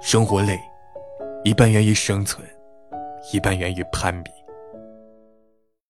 生活累一半源于生存一半源于攀比。